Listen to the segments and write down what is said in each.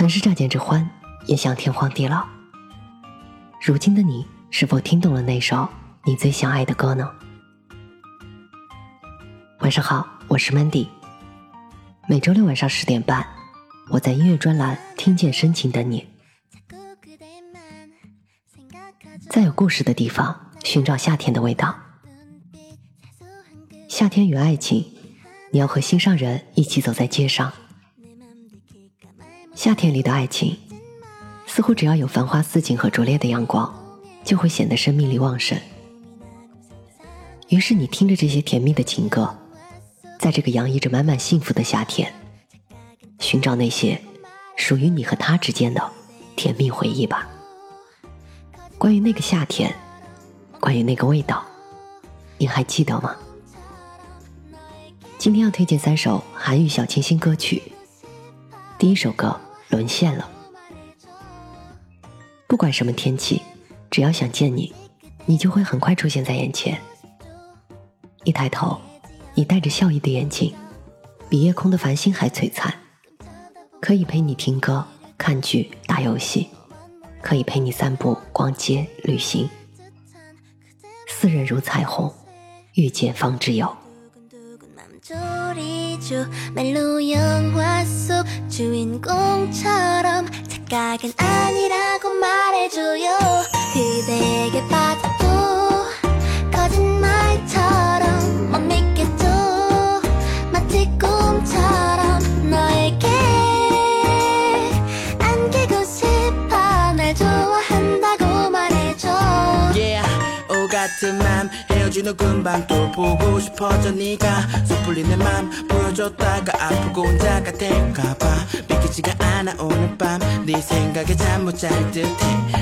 曾是乍见之欢，也想天荒地老。如今的你，是否听懂了那首你最想爱的歌呢？晚上好，我是 Mandy。每周六晚上十点半，我在音乐专栏听见深情的你。在有故事的地方，寻找夏天的味道。夏天与爱情，你要和心上人一起走在街上。夏天里的爱情，似乎只要有繁花似锦和灼烈的阳光，就会显得生命力旺盛。于是你听着这些甜蜜的情歌，在这个洋溢着满满幸福的夏天，寻找那些属于你和他之间的甜蜜回忆吧。关于那个夏天，关于那个味道，你还记得吗？今天要推荐三首韩语小清新歌曲。第一首歌。沦陷了。不管什么天气，只要想见你，你就会很快出现在眼前。一抬头，你带着笑意的眼睛，比夜空的繁星还璀璨。可以陪你听歌、看剧、打游戏，可以陪你散步、逛街、旅行。似人如彩虹，遇见方知有。 소리죠 멜로 영화 속 주인공처럼 착각은 아니라고 말해줘요. 그대에게 빠져도 거짓말처럼 못 믿겠죠. 마치 꿈처럼 너에게 안기고 싶어 날 좋아한다고 말해줘. Yeah, 오 같은 맘 헤어지는 금방 또 보고 싶어져 네가 섣불리 내 맘 보여줬다가 아프고 혼자가 될까봐 믿기지가 않아 오늘 밤 네 생각에 잠 못 잘 듯해.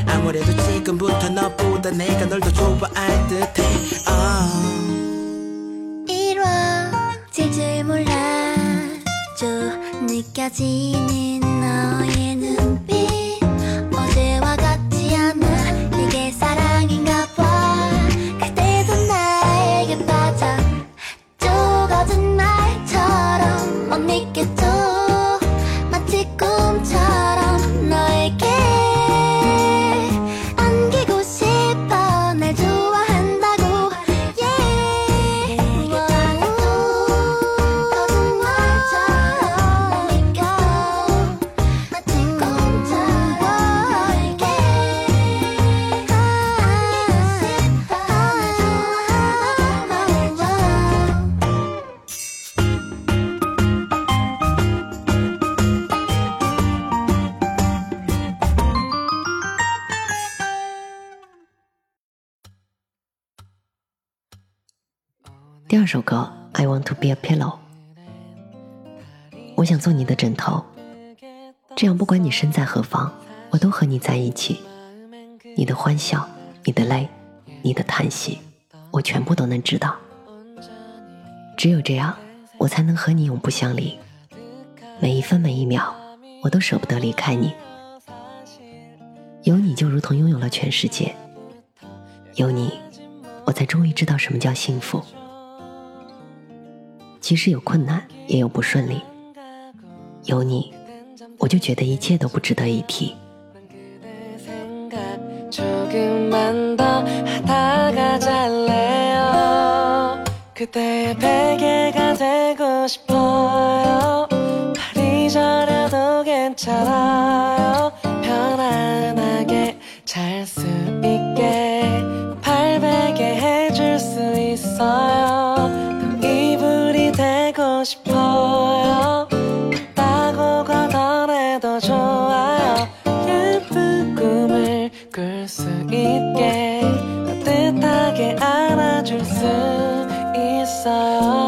아무래도 지금부터 너보다 내가 널 더 좋아할 듯해. oh. 이루어질 줄 몰랐죠 느껴지는 第二首歌《I Want to Be a Pillow》，我想做你的枕头，这样不管你身在何方，我都和你在一起。你的欢笑，你的泪，你的叹息，我全部都能知道。只有这样，我才能和你永不相离。每一分每一秒，我都舍不得离开你。有你就如同拥有了全世界。有你，我才终于知道什么叫幸福。即使有困难，也有不顺利。有你，我就觉得一切都不值得一提。 수 있게 따뜻하게 안아줄 수 있어요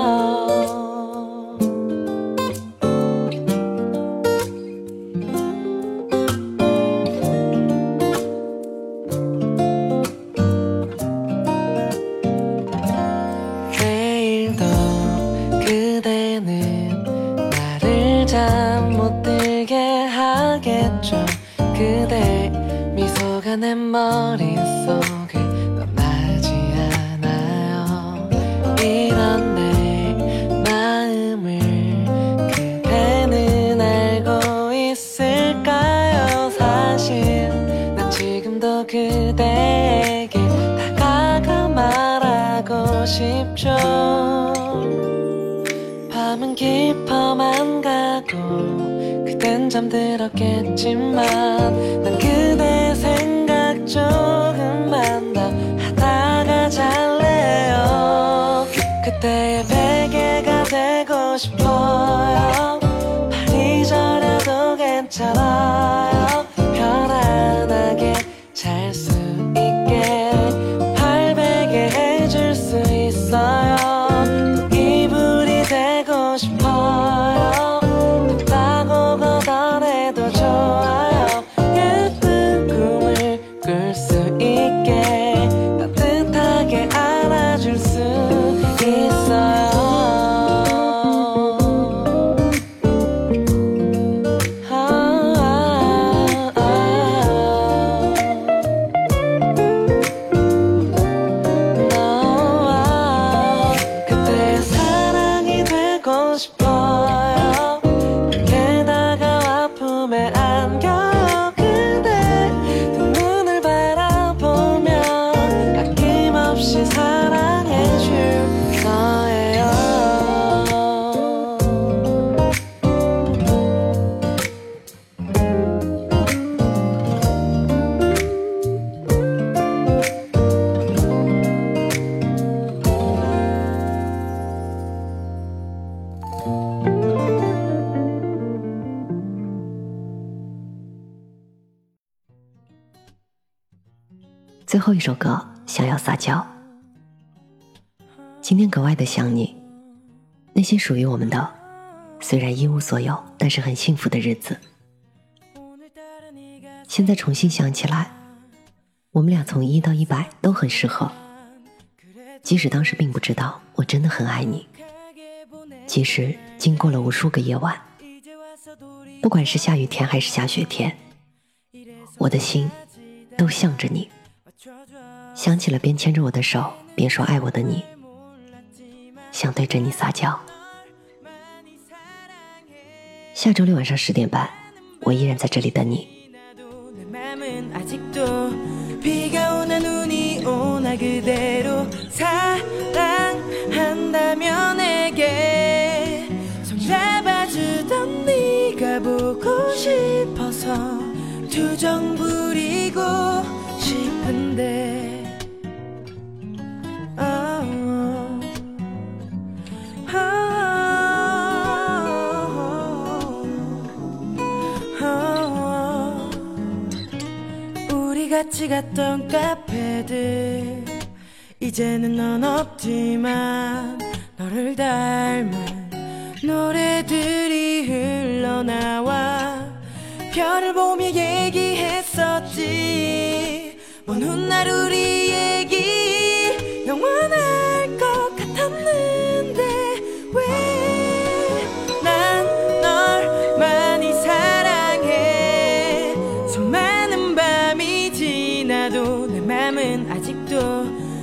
깊어만 가고 그땐 잠들었겠지만 난 그대 생각 조금만 더 하다가 잘래요. 그때의 베개가 되고 싶어요. 저려도 괜찮아요 最后一首歌，想要撒娇。今天格外的想你，那些属于我们的，虽然一无所有，但是很幸福的日子。现在重新想起来，我们俩从一到一百都很适合。即使当时并不知道，我真的很爱你。即使经过了无数个夜晚，不管是下雨天还是下雪天，我的心都向着你。想起了边牵着我的手边说爱我的你，想对着你撒娇。下周六晚上十点半，我依然在这里等你。 같이 갔던 카페들. 이제는 넌 없지만 너를 닮은 노래들이 흘러나와 별을 보며 얘기했었지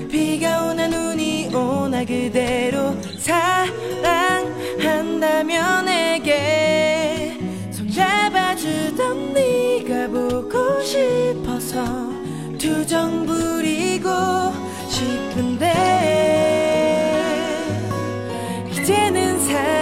비가 오나 눈이 오나 그대로 사랑한다면 내게 손잡아주던 네가 보고 싶어서 투정 부리고 싶은데 이제는 사